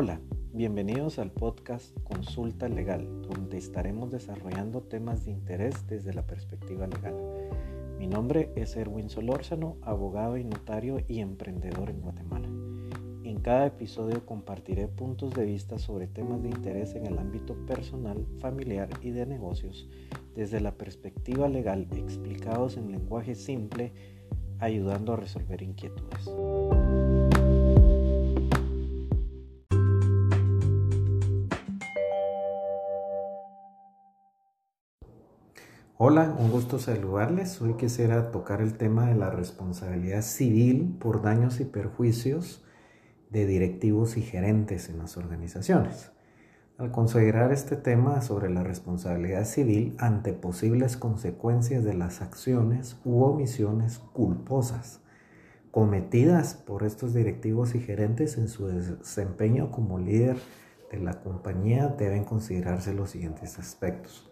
Hola, bienvenidos al podcast Consulta Legal, donde estaremos desarrollando temas de interés desde la perspectiva legal. Mi nombre es Erwin Solórzano, abogado y notario y emprendedor en Guatemala. En cada episodio compartiré puntos de vista sobre temas de interés en el ámbito personal, familiar y de negocios desde la perspectiva legal explicados en lenguaje simple, ayudando a resolver inquietudes. Hola, un gusto saludarles. Hoy quisiera tocar el tema de la responsabilidad civil por daños y perjuicios de directivos y gerentes en las organizaciones. Al considerar este tema sobre la responsabilidad civil ante posibles consecuencias de las acciones u omisiones culposas cometidas por estos directivos y gerentes en su desempeño como líder de la compañía, deben considerarse los siguientes aspectos.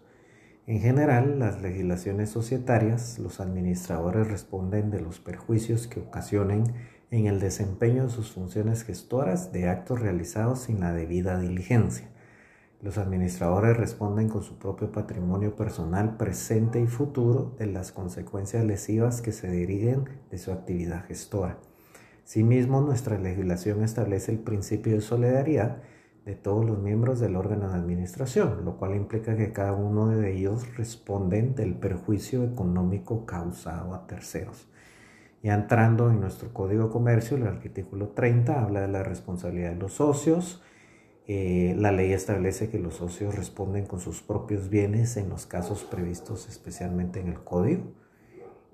En general, las legislaciones societarias, los administradores responden de los perjuicios que ocasionen en el desempeño de sus funciones gestoras de actos realizados sin la debida diligencia. Los administradores responden con su propio patrimonio personal presente y futuro de las consecuencias lesivas que se deriven de su actividad gestora. Asimismo, nuestra legislación establece el principio de solidaridad de todos los miembros del órgano de administración, lo cual implica que cada uno de ellos responden del perjuicio económico causado a terceros. Ya entrando en nuestro Código de Comercio, el artículo 30 habla de la responsabilidad de los socios. Eh, la ley establece que los socios responden con sus propios bienes en los casos previstos especialmente en el Código.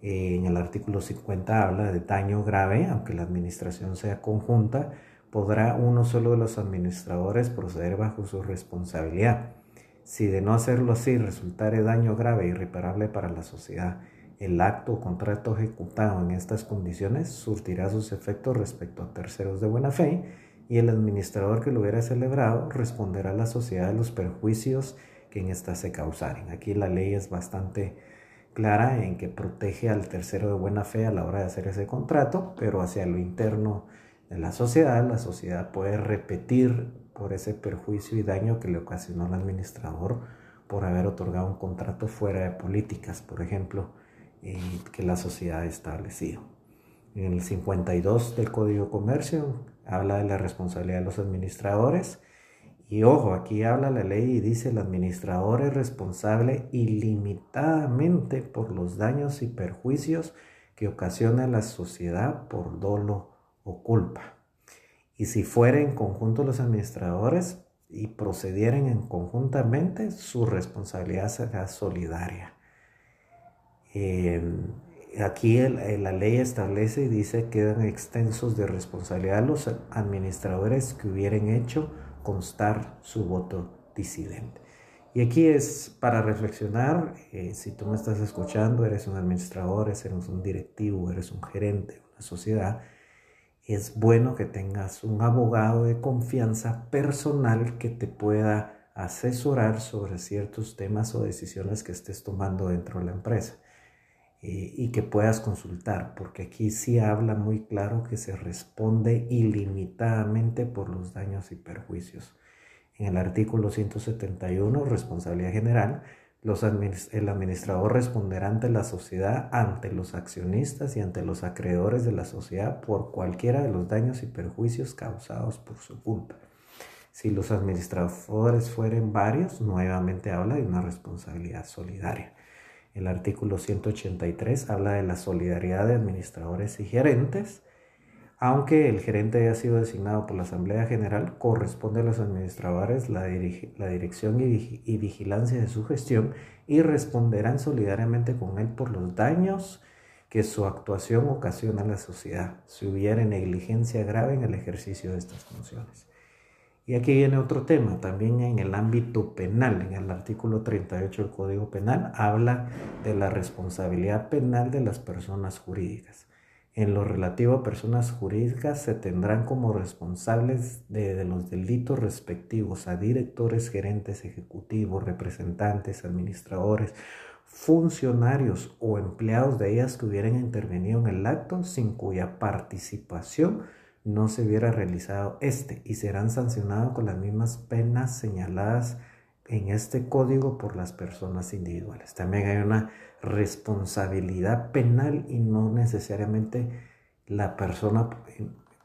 Eh, en el artículo 50 habla de daño grave, aunque la administración sea conjunta, podrá uno solo de los administradores proceder bajo su responsabilidad. Si de no hacerlo así resultare daño grave e irreparable para la sociedad, el acto o contrato ejecutado en estas condiciones surtirá sus efectos respecto a terceros de buena fe y el administrador que lo hubiera celebrado responderá a la sociedad de los perjuicios que en ésta se causaren. Aquí la ley es bastante clara en que protege al tercero de buena fe a la hora de hacer ese contrato, pero hacia lo interno la sociedad, la sociedad puede repetir por ese perjuicio y daño que le ocasionó el administrador por haber otorgado un contrato fuera de políticas, por ejemplo, eh, que la sociedad ha establecido. En el 52 del Código de Comercio habla de la responsabilidad de los administradores y ojo, aquí habla la ley y dice el administrador es responsable ilimitadamente por los daños y perjuicios que ocasiona la sociedad por dolo o culpa. Y si fueren en conjunto los administradores y procedieran en conjuntamente, su responsabilidad será solidaria. Em, aquí la ley establece y dice que quedan extensos de responsabilidad los administradores que hubieran hecho constar su voto disidente. Y aquí es para reflexionar, eh, si tú me estás escuchando, eres un administrador, eres un directivo, eres un gerente de una sociedad, es bueno que tengas un abogado de confianza personal que te pueda asesorar sobre ciertos temas o decisiones que estés tomando dentro de la empresa eh, y que puedas consultar, porque aquí sí habla muy claro que se responde ilimitadamente por los daños y perjuicios. En el artículo 171, responsabilidad general, el administrador responderá ante la sociedad, ante los accionistas y ante los acreedores de la sociedad por cualquiera de los daños y perjuicios causados por su culpa. Si los administradores fueren varios, nuevamente habla de una responsabilidad solidaria. El artículo 183 habla de la solidaridad de administradores y gerentes aunque el gerente haya sido designado por la Asamblea General, corresponde a los administradores la, dirección y, vigilancia de su gestión y responderán solidariamente con él por los daños que su actuación ocasiona a la sociedad, si hubiera negligencia grave en el ejercicio de estas funciones. Y aquí viene otro tema, también en el ámbito penal, en el artículo 38 del Código Penal, habla de la responsabilidad penal de las personas jurídicas. En lo relativo a personas jurídicas se tendrán como responsables de, los delitos respectivos a directores, gerentes ejecutivos, representantes, administradores, funcionarios o empleados de ellas que hubieran intervenido en el acto sin cuya participación no se hubiera realizado este y serán sancionados con las mismas penas señaladas en este código por las personas individuales. También hay una responsabilidad penal y no necesariamente la persona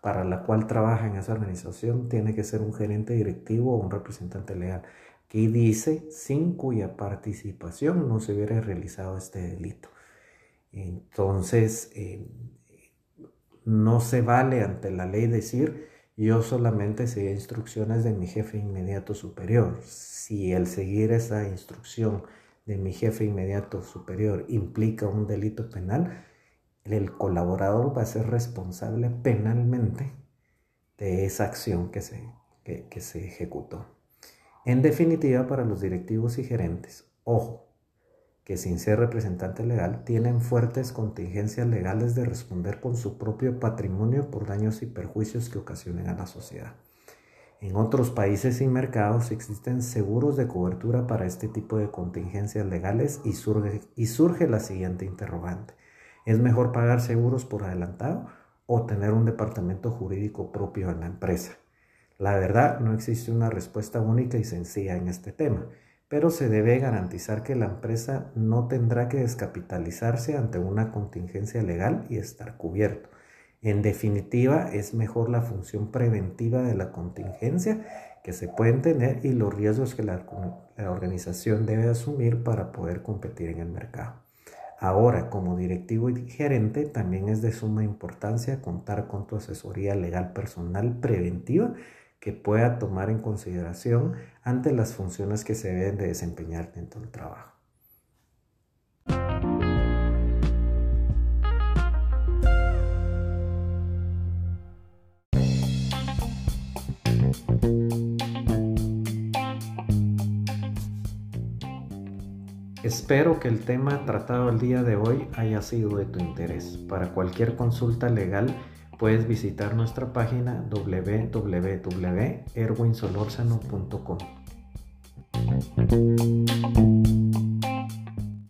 para la cual trabaja en esa organización tiene que ser un gerente directivo o un representante legal. Aquí dice sin cuya participación no se hubiera realizado este delito. Entonces, eh, no se vale ante la ley decir yo solamente seguí instrucciones de mi jefe inmediato superior. Si el seguir esa instrucción de mi jefe inmediato superior implica un delito penal, el colaborador va a ser responsable penalmente de esa acción que se, que se ejecutó. En definitiva, para los directivos y gerentes, ojo, que sin ser representante legal tienen fuertes contingencias legales de responder con su propio patrimonio por daños y perjuicios que ocasionen a la sociedad. En otros países y mercados existen seguros de cobertura para este tipo de contingencias legales y surge, y surge la siguiente interrogante. ¿Es mejor pagar seguros por adelantado o tener un departamento jurídico propio en la empresa? La verdad, no existe una respuesta única y sencilla en este tema pero se debe garantizar que la empresa no tendrá que descapitalizarse ante una contingencia legal y estar cubierto. En definitiva, es mejor la función preventiva de la contingencia que se pueden tener y los riesgos que la, organización debe asumir para poder competir en el mercado. Ahora, como directivo y gerente, también es de suma importancia contar con tu asesoría legal personal preventiva que pueda tomar en consideración ante las funciones que se deben de desempeñar dentro del trabajo. Espero que el tema tratado el día de hoy haya sido de tu interés. Para cualquier consulta legal, puedes visitar nuestra página www.erwinsolorzano.com.